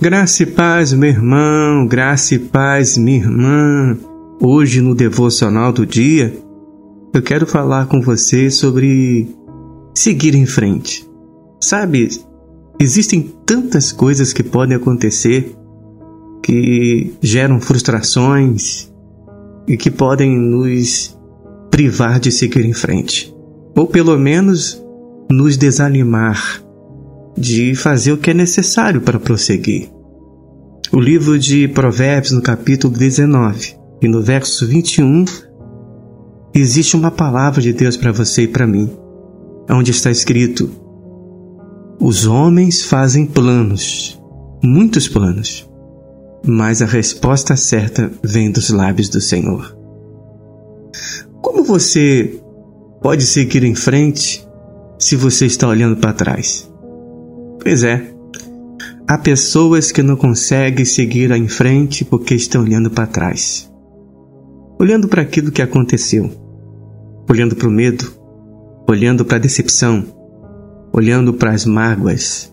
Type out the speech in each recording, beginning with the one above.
Graça e paz, meu irmão, graça e paz, minha irmã. Hoje no devocional do dia, eu quero falar com você sobre seguir em frente. Sabe, existem tantas coisas que podem acontecer que geram frustrações e que podem nos privar de seguir em frente, ou pelo menos nos desanimar de fazer o que é necessário para prosseguir. O livro de Provérbios, no capítulo 19 e no verso 21, existe uma palavra de Deus para você e para mim, onde está escrito: Os homens fazem planos, muitos planos, mas a resposta certa vem dos lábios do Senhor. Como você pode seguir em frente se você está olhando para trás? Pois é, há pessoas que não conseguem seguir em frente porque estão olhando para trás. Olhando para aquilo que aconteceu, olhando para o medo, olhando para a decepção, olhando para as mágoas,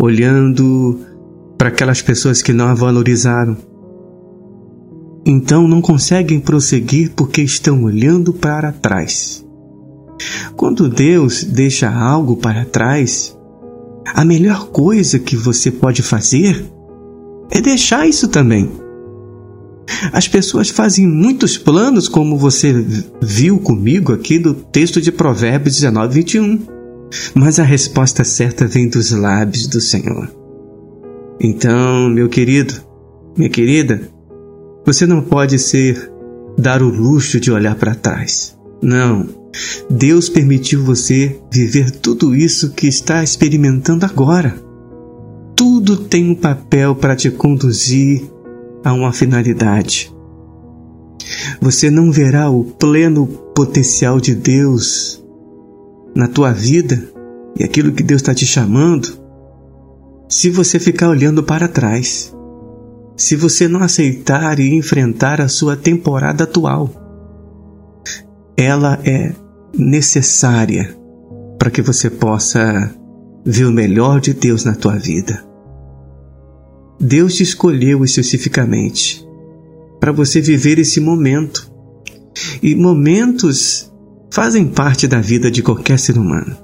olhando para aquelas pessoas que não a valorizaram. Então não conseguem prosseguir porque estão olhando para trás. Quando Deus deixa algo para trás, a melhor coisa que você pode fazer é deixar isso também. As pessoas fazem muitos planos, como você viu comigo aqui no texto de Provérbios 19, 21. Mas a resposta certa vem dos lábios do Senhor. Então, meu querido, minha querida, você não pode ser dar o luxo de olhar para trás. Não. Deus permitiu você viver tudo isso que está experimentando agora. Tudo tem um papel para te conduzir a uma finalidade. Você não verá o pleno potencial de Deus na tua vida e aquilo que Deus está te chamando se você ficar olhando para trás. Se você não aceitar e enfrentar a sua temporada atual. Ela é necessária para que você possa ver o melhor de Deus na tua vida. Deus te escolheu especificamente para você viver esse momento. E momentos fazem parte da vida de qualquer ser humano.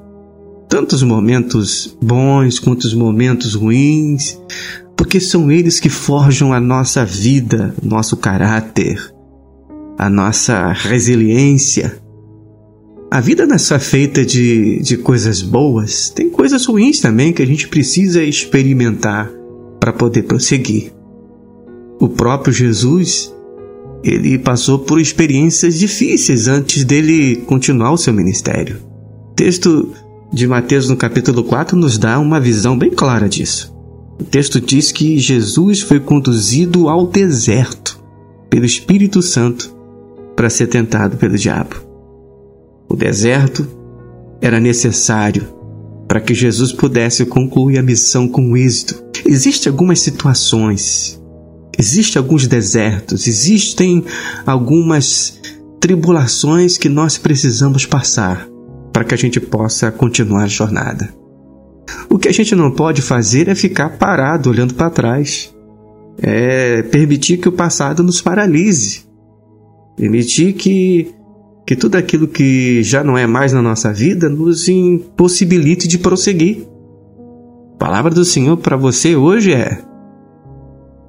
Tanto os momentos bons quanto os momentos ruins, porque são eles que forjam a nossa vida, nosso caráter, a nossa resiliência, a vida não é só feita de, de coisas boas, tem coisas ruins também que a gente precisa experimentar para poder prosseguir. O próprio Jesus, ele passou por experiências difíceis antes dele continuar o seu ministério. O texto de Mateus no capítulo 4 nos dá uma visão bem clara disso. O texto diz que Jesus foi conduzido ao deserto pelo Espírito Santo para ser tentado pelo diabo. O deserto era necessário para que Jesus pudesse concluir a missão com êxito. Existem algumas situações, existem alguns desertos, existem algumas tribulações que nós precisamos passar para que a gente possa continuar a jornada. O que a gente não pode fazer é ficar parado olhando para trás. É permitir que o passado nos paralise. Permitir que que tudo aquilo que já não é mais na nossa vida nos impossibilite de prosseguir. A palavra do Senhor para você hoje é: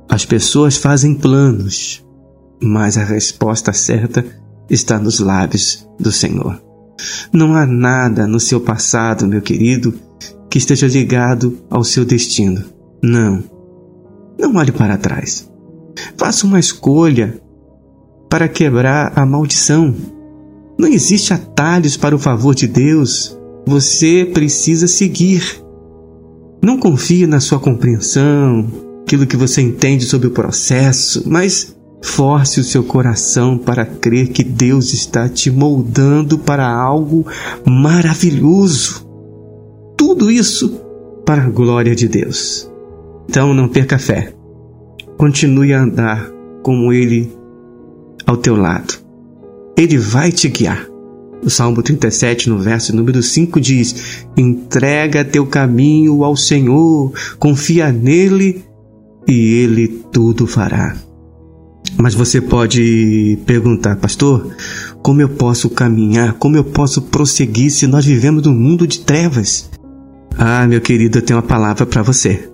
as pessoas fazem planos, mas a resposta certa está nos lábios do Senhor. Não há nada no seu passado, meu querido, que esteja ligado ao seu destino. Não. Não olhe para trás. Faça uma escolha para quebrar a maldição não existe atalhos para o favor de Deus. Você precisa seguir. Não confie na sua compreensão, aquilo que você entende sobre o processo, mas force o seu coração para crer que Deus está te moldando para algo maravilhoso. Tudo isso para a glória de Deus. Então não perca fé. Continue a andar como Ele ao teu lado. Ele vai te guiar. O Salmo 37, no verso número 5, diz: Entrega teu caminho ao Senhor, confia nele e Ele tudo fará. Mas você pode perguntar, pastor, como eu posso caminhar, como eu posso prosseguir se nós vivemos num mundo de trevas? Ah, meu querido, eu tenho uma palavra para você.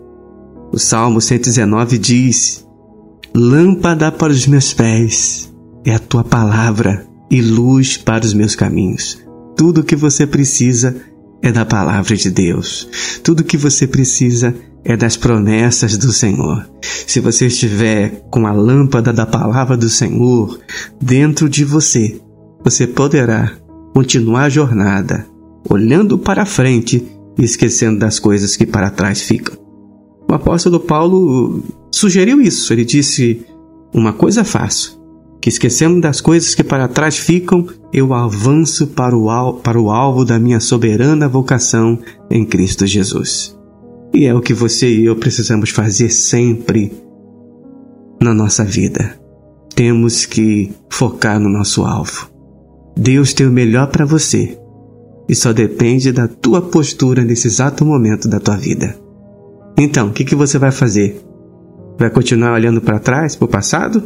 O Salmo 119 diz: Lâmpada para os meus pés é a tua palavra e luz para os meus caminhos. Tudo o que você precisa é da palavra de Deus. Tudo o que você precisa é das promessas do Senhor. Se você estiver com a lâmpada da palavra do Senhor dentro de você, você poderá continuar a jornada olhando para frente e esquecendo das coisas que para trás ficam. O apóstolo Paulo sugeriu isso. Ele disse: Uma coisa faço, que esquecendo das coisas que para trás ficam, eu avanço para o, para o alvo da minha soberana vocação em Cristo Jesus. E é o que você e eu precisamos fazer sempre na nossa vida. Temos que focar no nosso alvo. Deus tem o melhor para você e só depende da tua postura nesse exato momento da tua vida. Então, o que, que você vai fazer? Vai continuar olhando para trás, para o passado?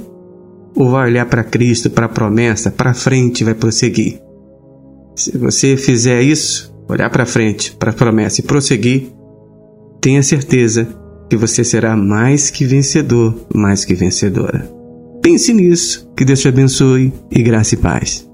Ou vai olhar para Cristo, para a promessa, para frente vai prosseguir? Se você fizer isso, olhar para frente, para a promessa e prosseguir, tenha certeza que você será mais que vencedor, mais que vencedora. Pense nisso, que Deus te abençoe e graça e paz.